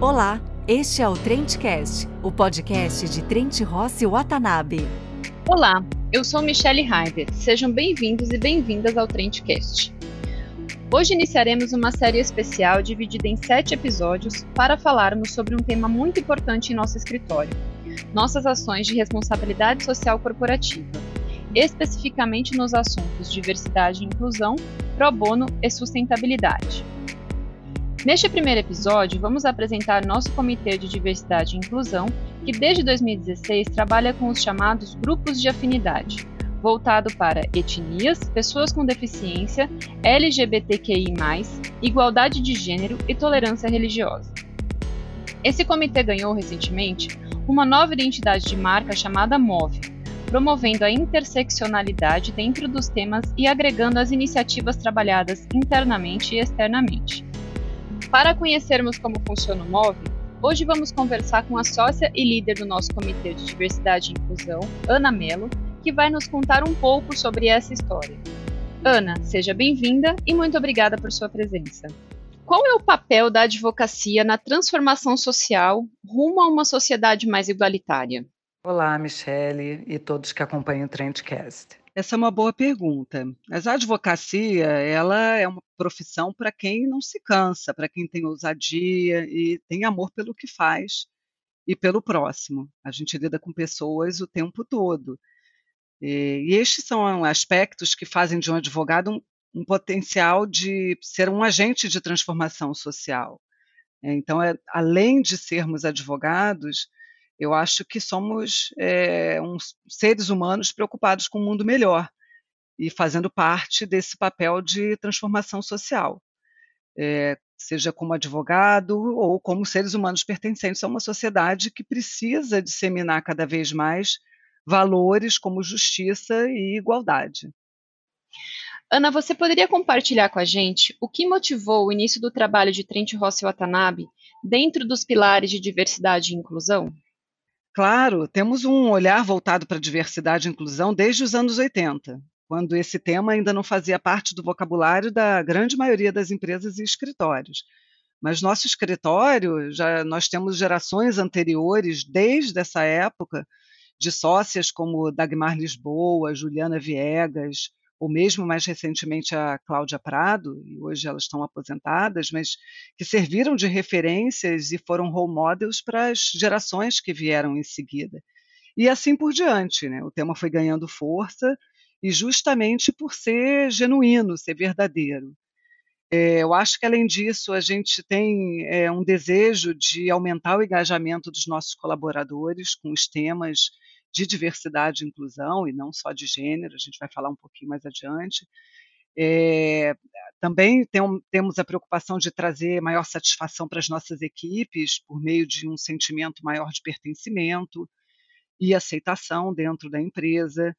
Olá, este é o Trendcast, o podcast de Trent Rossi Watanabe. Olá, eu sou Michelle Heider. Sejam bem-vindos e bem-vindas ao Trendcast. Hoje iniciaremos uma série especial dividida em sete episódios para falarmos sobre um tema muito importante em nosso escritório: nossas ações de responsabilidade social corporativa, especificamente nos assuntos diversidade e inclusão, pro bono e sustentabilidade. Neste primeiro episódio, vamos apresentar nosso Comitê de Diversidade e Inclusão, que desde 2016 trabalha com os chamados grupos de afinidade, voltado para etnias, pessoas com deficiência, LGBTQI, igualdade de gênero e tolerância religiosa. Esse comitê ganhou recentemente uma nova identidade de marca chamada MOVE, promovendo a interseccionalidade dentro dos temas e agregando as iniciativas trabalhadas internamente e externamente. Para conhecermos como funciona o MOVE, hoje vamos conversar com a sócia e líder do nosso Comitê de Diversidade e Inclusão, Ana Mello, que vai nos contar um pouco sobre essa história. Ana, seja bem-vinda e muito obrigada por sua presença. Qual é o papel da advocacia na transformação social rumo a uma sociedade mais igualitária? Olá, Michele e todos que acompanham o Trendcast. Essa é uma boa pergunta. Mas a advocacia, ela é uma profissão para quem não se cansa, para quem tem ousadia e tem amor pelo que faz e pelo próximo. A gente lida com pessoas o tempo todo. E, estes são aspectos que fazem de um advogado um, um potencial de ser um agente de transformação social. Então, é, além de sermos advogados, eu acho que somos é, uns seres humanos preocupados com um mundo melhor e fazendo parte desse papel de transformação social, é, seja como advogado ou como seres humanos pertencentes a uma sociedade que precisa disseminar cada vez mais valores como justiça e igualdade. Ana, você poderia compartilhar com a gente o que motivou o início do trabalho de Trent Rossi Watanabe dentro dos pilares de diversidade e inclusão? Claro, temos um olhar voltado para a diversidade e inclusão desde os anos 80, quando esse tema ainda não fazia parte do vocabulário da grande maioria das empresas e escritórios. Mas nosso escritório, já nós temos gerações anteriores, desde essa época, de sócias como Dagmar Lisboa, Juliana Viegas, ou mesmo mais recentemente a Cláudia Prado, e hoje elas estão aposentadas, mas que serviram de referências e foram role models para as gerações que vieram em seguida. E assim por diante, né? O tema foi ganhando força e justamente por ser genuíno, ser verdadeiro. É, eu acho que, além disso, a gente tem é, um desejo de aumentar o engajamento dos nossos colaboradores com os temas de diversidade e inclusão, e não só de gênero, a gente vai falar um pouquinho mais adiante. É, também tem, temos a preocupação de trazer maior satisfação para as nossas equipes por meio de um sentimento maior de pertencimento e aceitação dentro da empresa.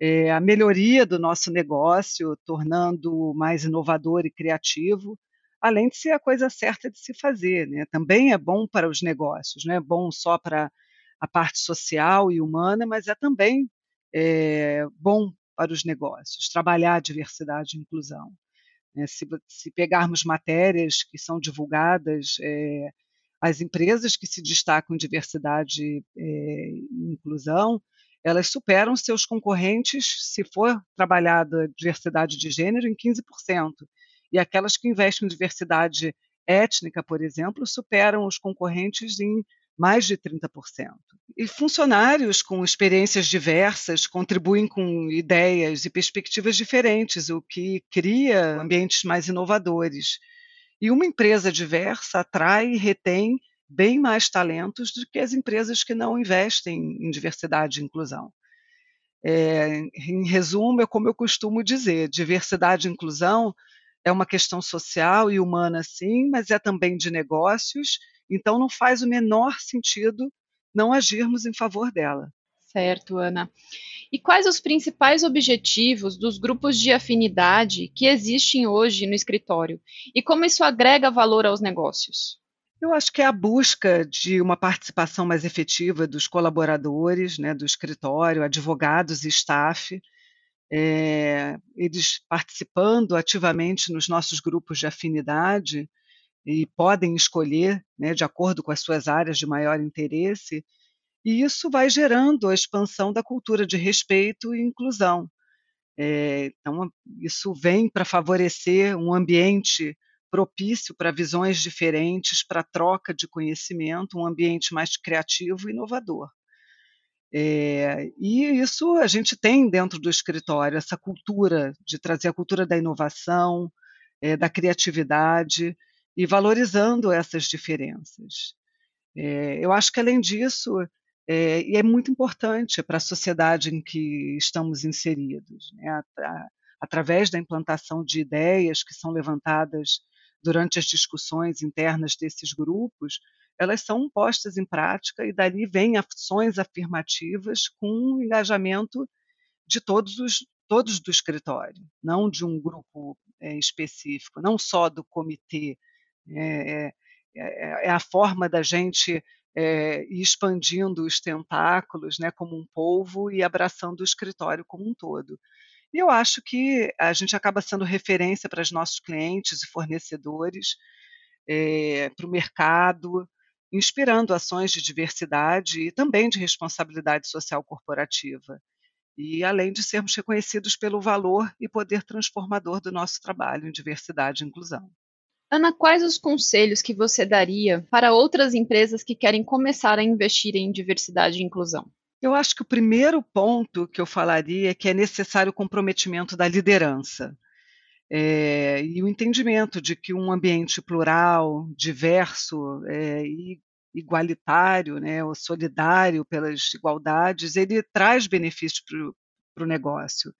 É, a melhoria do nosso negócio, tornando mais inovador e criativo, além de ser a coisa certa de se fazer. Né? Também é bom para os negócios, não é bom só para a parte social e humana, mas é também é, bom para os negócios trabalhar a diversidade e inclusão. É, se, se, pegarmos matérias que são divulgadas, é, as empresas que se destacam em diversidade e inclusão, elas superam seus concorrentes, se for trabalhada diversidade de gênero, em 15%. E aquelas que investem em diversidade étnica, por exemplo, superam os concorrentes em mais de 30%. E funcionários com experiências diversas contribuem com ideias e perspectivas diferentes, o que cria ambientes mais inovadores. E uma empresa diversa atrai e retém bem mais talentos do que as empresas que não investem em diversidade e inclusão. É, em resumo, é como eu costumo dizer: diversidade e inclusão é uma questão social e humana, sim, mas é também de negócios então, não faz o menor sentido não agirmos em favor dela. Certo, Ana. E quais os principais objetivos dos grupos de afinidade que existem hoje no escritório? E como isso agrega valor aos negócios? Eu acho que é a busca de uma participação mais efetiva dos colaboradores né, do escritório, advogados e staff, é, eles participando ativamente nos nossos grupos de afinidade, e podem escolher, né, de acordo com as suas áreas de maior interesse, e isso vai gerando a expansão da cultura de respeito e inclusão. É, então, isso vem para favorecer um ambiente propício para visões diferentes, para troca de conhecimento, um ambiente mais criativo e inovador. É, e isso a gente tem dentro do escritório, essa cultura de trazer a cultura da inovação, é, da criatividade e valorizando essas diferenças. É, eu acho que, além disso, e é muito importante para a sociedade em que estamos inseridos, né? através da implantação de ideias que são levantadas durante as discussões internas desses grupos, elas são postas em prática e dali vêm ações afirmativas com engajamento de todos os todos do escritório, não de um grupo é, específico, não só do comitê. É, é, é, é a forma da gente é, ir expandindo os tentáculos, né, como um polvo e abraçando o escritório como um todo. E eu acho que a gente acaba sendo referência para os nossos clientes e fornecedores, é, para o mercado, inspirando ações de diversidade e também de responsabilidade social corporativa. E além de sermos reconhecidos pelo valor e poder transformador do nosso trabalho em diversidade e inclusão. Ana, quais os conselhos que você daria para outras empresas que querem começar a investir em diversidade e inclusão? Eu acho que o primeiro ponto que eu falaria é que é necessário o comprometimento da liderança. É, e o entendimento de que um ambiente plural, diverso é, e igualitário, né, ou solidário pelas igualdades, ele traz benefícios para o negócio.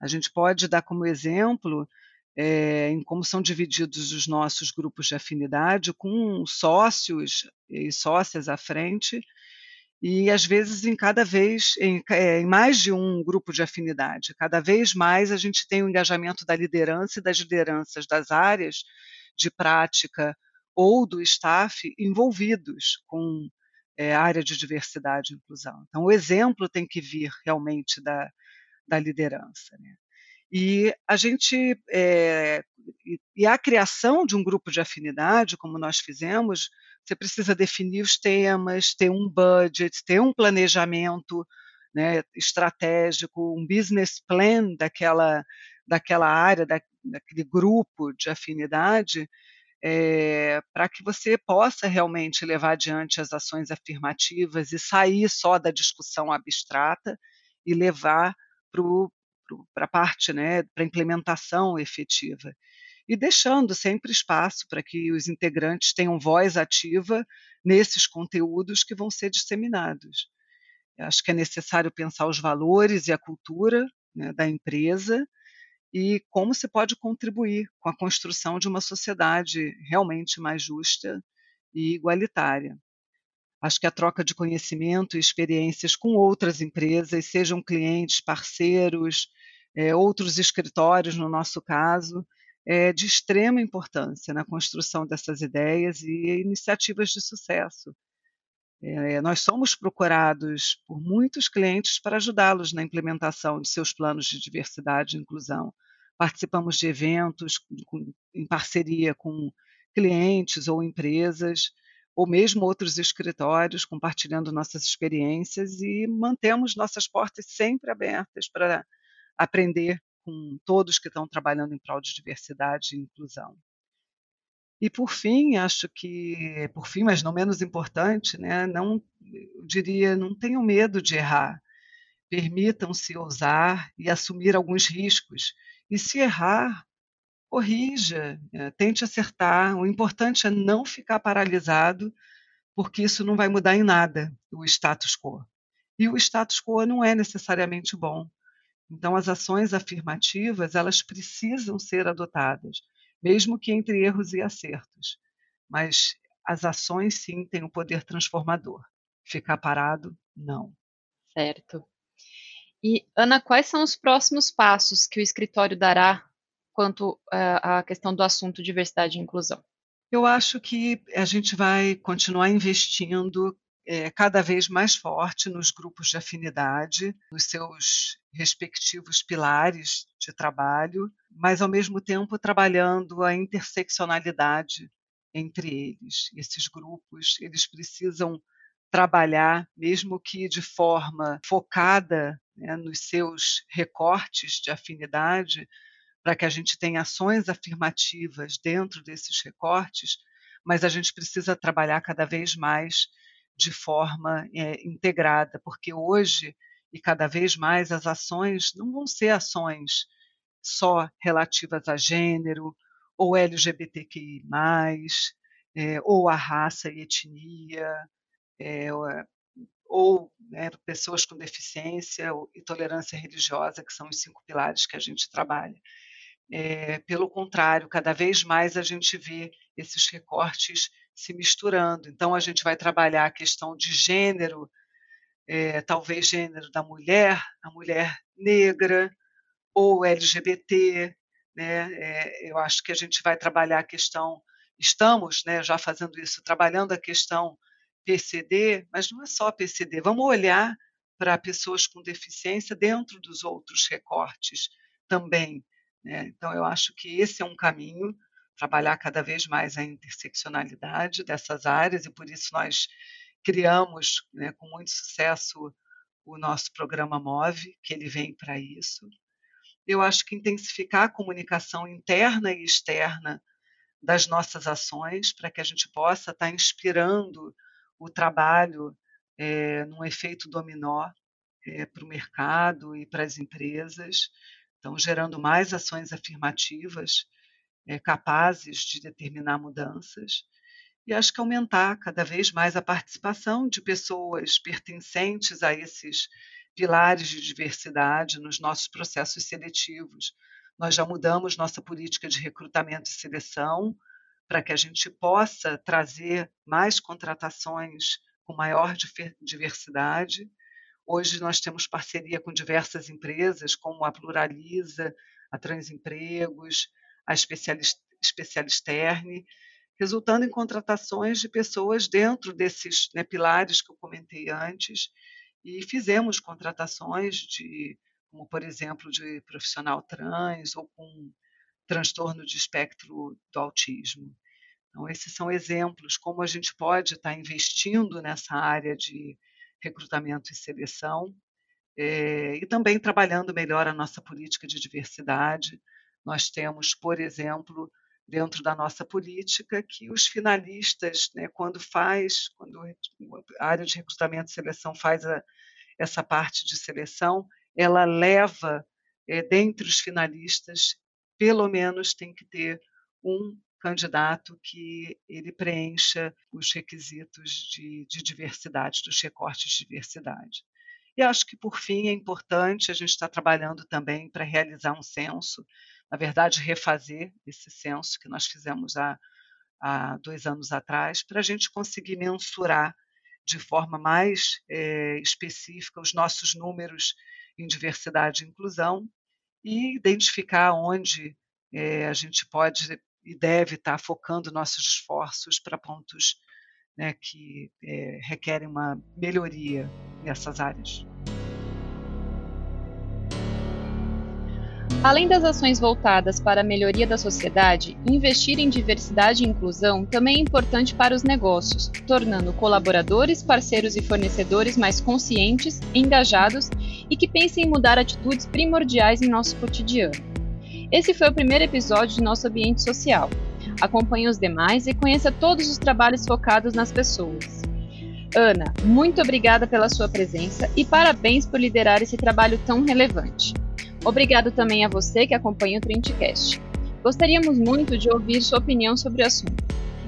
A gente pode dar como exemplo é, em como são divididos os nossos grupos de afinidade, com sócios e sócias à frente, e às vezes em cada vez, em, é, em, mais de um grupo de afinidade. Cada vez mais a gente tem o engajamento da liderança e das lideranças das áreas de prática ou do staff envolvidos com é, área de diversidade e inclusão. Então, o exemplo tem que vir realmente da, da liderança. Né? E a gente é, e a criação de um grupo de afinidade, como nós fizemos, você precisa definir os temas, ter um budget, ter um planejamento né, estratégico, um business plan daquela, daquela área, da, daquele grupo de afinidade, é, para que você possa realmente levar adiante as ações afirmativas e sair só da discussão abstrata e levar para a parte, né, para implementação efetiva e deixando sempre espaço para que os integrantes tenham voz ativa nesses conteúdos que vão ser disseminados. Eu acho que é necessário pensar os valores e a cultura né, da empresa e como se pode contribuir com a construção de uma sociedade realmente mais justa e igualitária. Acho que a troca de conhecimento e experiências com outras empresas, sejam clientes, parceiros, é, outros escritórios, no nosso caso, é de extrema importância na construção dessas ideias e iniciativas de sucesso. É, nós somos procurados por muitos clientes para ajudá-los na implementação de seus planos de diversidade e inclusão. Participamos de eventos com, em parceria com clientes ou empresas, ou mesmo outros escritórios, compartilhando nossas experiências e mantemos nossas portas sempre abertas para aprender com todos que estão trabalhando em prol de diversidade e inclusão. E por fim, acho que, por fim, mas não menos importante, né, não diria, não tenham medo de errar. Permitam-se ousar e assumir alguns riscos. E se errar, corrija, né, tente acertar. O importante é não ficar paralisado, porque isso não vai mudar em nada o status quo. E o status quo não é necessariamente bom. Então, as ações afirmativas, elas precisam ser adotadas, mesmo que entre erros e acertos. Mas as ações, sim, têm um poder transformador. Ficar parado, não. Certo. E, Ana, quais são os próximos passos que o escritório dará quanto à questão do assunto diversidade e inclusão? Eu acho que a gente vai continuar investindo é, cada vez mais forte nos grupos de afinidade, nos seus respectivos pilares de trabalho, mas ao mesmo tempo trabalhando a interseccionalidade entre eles. Esses grupos, eles precisam trabalhar, mesmo que de forma focada né, nos seus recortes de afinidade, para que a gente tenha ações afirmativas dentro desses recortes, mas a gente precisa trabalhar cada vez mais de forma é, integrada, porque hoje e cada vez mais as ações não vão ser ações só relativas a gênero ou LGBTQI+, é, ou a raça e etnia, é, ou né, pessoas com deficiência e tolerância religiosa, que são os cinco pilares que a gente trabalha. É, pelo contrário, cada vez mais a gente vê esses recortes se misturando. Então, a gente vai trabalhar a questão de gênero, é, talvez gênero da mulher, a mulher negra ou LGBT. Né? É, eu acho que a gente vai trabalhar a questão, estamos né, já fazendo isso, trabalhando a questão PCD, mas não é só PCD, vamos olhar para pessoas com deficiência dentro dos outros recortes também. Né? Então, eu acho que esse é um caminho, trabalhar cada vez mais a interseccionalidade dessas áreas, e por isso nós criamos né, com muito sucesso o nosso programa MOVE, que ele vem para isso. Eu acho que intensificar a comunicação interna e externa das nossas ações, para que a gente possa estar tá inspirando o trabalho é, num efeito dominó é, para o mercado e para as empresas, então gerando mais ações afirmativas é, capazes de determinar mudanças e acho que aumentar cada vez mais a participação de pessoas pertencentes a esses pilares de diversidade nos nossos processos seletivos. Nós já mudamos nossa política de recrutamento e seleção, para que a gente possa trazer mais contratações com maior diversidade. Hoje nós temos parceria com diversas empresas, como a Pluraliza, a Transempregos, a Especialisterne, resultando em contratações de pessoas dentro desses né, pilares que eu comentei antes, e fizemos contratações de, como por exemplo, de profissional trans ou com transtorno de espectro do autismo. Então, esses são exemplos como a gente pode estar investindo nessa área de recrutamento e seleção é, e também trabalhando melhor a nossa política de diversidade. Nós temos, por exemplo, dentro da nossa política que os finalistas, né, quando faz, quando a área de recrutamento e seleção faz a, essa parte de seleção, ela leva, é, dentre os finalistas, pelo menos tem que ter um candidato que ele preencha os requisitos de, de diversidade, dos recortes de diversidade. E acho que, por fim, é importante a gente estar trabalhando também para realizar um censo, na verdade, refazer esse censo que nós fizemos há, há dois anos atrás, para a gente conseguir mensurar de forma mais é, específica os nossos números em diversidade e inclusão e identificar onde é, a gente pode e deve estar focando nossos esforços para pontos né, que é, requerem uma melhoria nessas áreas. Além das ações voltadas para a melhoria da sociedade, investir em diversidade e inclusão também é importante para os negócios, tornando colaboradores, parceiros e fornecedores mais conscientes, engajados e que pensem em mudar atitudes primordiais em nosso cotidiano. Esse foi o primeiro episódio de nosso ambiente social. Acompanhe os demais e conheça todos os trabalhos focados nas pessoas. Ana, muito obrigada pela sua presença e parabéns por liderar esse trabalho tão relevante. Obrigado também a você que acompanha o Trendcast. Gostaríamos muito de ouvir sua opinião sobre o assunto.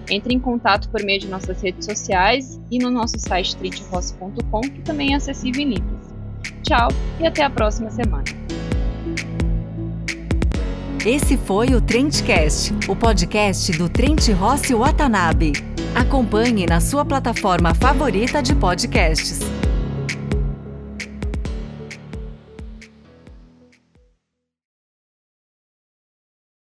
Entre em contato por meio de nossas redes sociais e no nosso site trendross.com, que também é acessível em Libras. Tchau e até a próxima semana. Esse foi o Trendcast, o podcast do Trent Rossi Watanabe. Acompanhe na sua plataforma favorita de podcasts.